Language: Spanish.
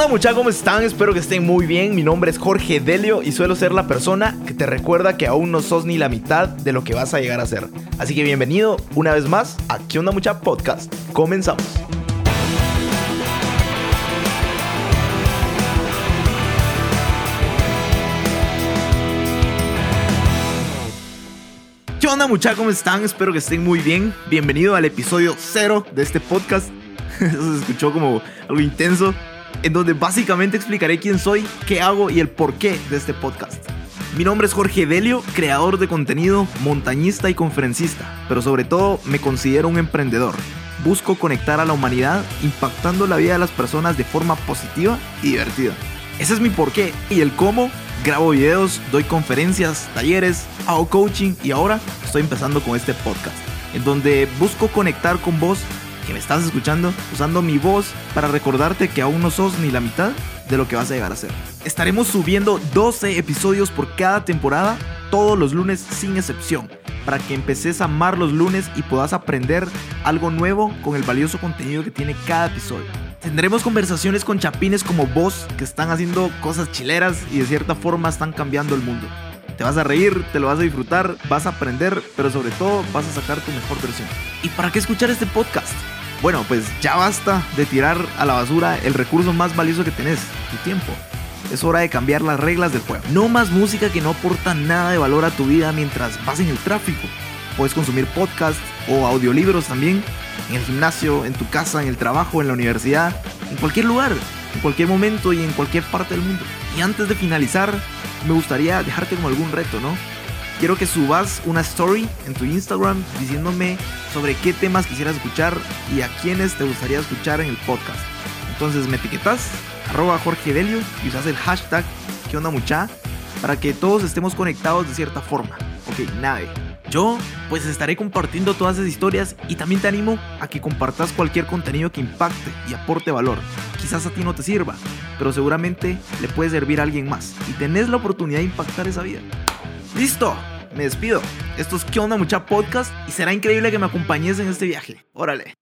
onda, mucha? ¿Cómo están? Espero que estén muy bien. Mi nombre es Jorge Delio y suelo ser la persona que te recuerda que aún no sos ni la mitad de lo que vas a llegar a ser. Así que bienvenido una vez más a ¿Qué onda, mucha? Podcast. Comenzamos. ¿Qué onda muchachos? ¿Cómo están? Espero que estén muy bien. Bienvenido al episodio cero de este podcast. Eso se escuchó como algo intenso. En donde básicamente explicaré quién soy, qué hago y el porqué de este podcast. Mi nombre es Jorge Delio, creador de contenido, montañista y conferencista. Pero sobre todo me considero un emprendedor. Busco conectar a la humanidad impactando la vida de las personas de forma positiva y divertida. Ese es mi porqué y el cómo. Grabo videos, doy conferencias, talleres, hago coaching y ahora estoy empezando con este podcast, en donde busco conectar con vos que me estás escuchando usando mi voz para recordarte que aún no sos ni la mitad de lo que vas a llegar a ser. Estaremos subiendo 12 episodios por cada temporada, todos los lunes sin excepción, para que empeces a amar los lunes y puedas aprender algo nuevo con el valioso contenido que tiene cada episodio. Tendremos conversaciones con chapines como vos que están haciendo cosas chileras y de cierta forma están cambiando el mundo. Te vas a reír, te lo vas a disfrutar, vas a aprender, pero sobre todo vas a sacar tu mejor versión. ¿Y para qué escuchar este podcast? Bueno, pues ya basta de tirar a la basura el recurso más valioso que tenés, tu tiempo. Es hora de cambiar las reglas del juego. No más música que no aporta nada de valor a tu vida mientras vas en el tráfico. Puedes consumir podcasts o audiolibros también en el gimnasio, en tu casa, en el trabajo, en la universidad, en cualquier lugar, en cualquier momento y en cualquier parte del mundo. Y antes de finalizar, me gustaría dejarte como algún reto, ¿no? Quiero que subas una story en tu Instagram diciéndome sobre qué temas quisieras escuchar y a quiénes te gustaría escuchar en el podcast. Entonces me etiquetas, arroba Jorge Delio y usas el hashtag ¿Qué onda mucha? Para que todos estemos conectados de cierta forma. Ok, nave. Yo pues estaré compartiendo todas esas historias y también te animo a que compartas cualquier contenido que impacte y aporte valor. Quizás a ti no te sirva, pero seguramente le puede servir a alguien más y tenés la oportunidad de impactar esa vida. ¡Listo! Me despido. Esto es ¿Qué onda mucha podcast? Y será increíble que me acompañes en este viaje. Órale.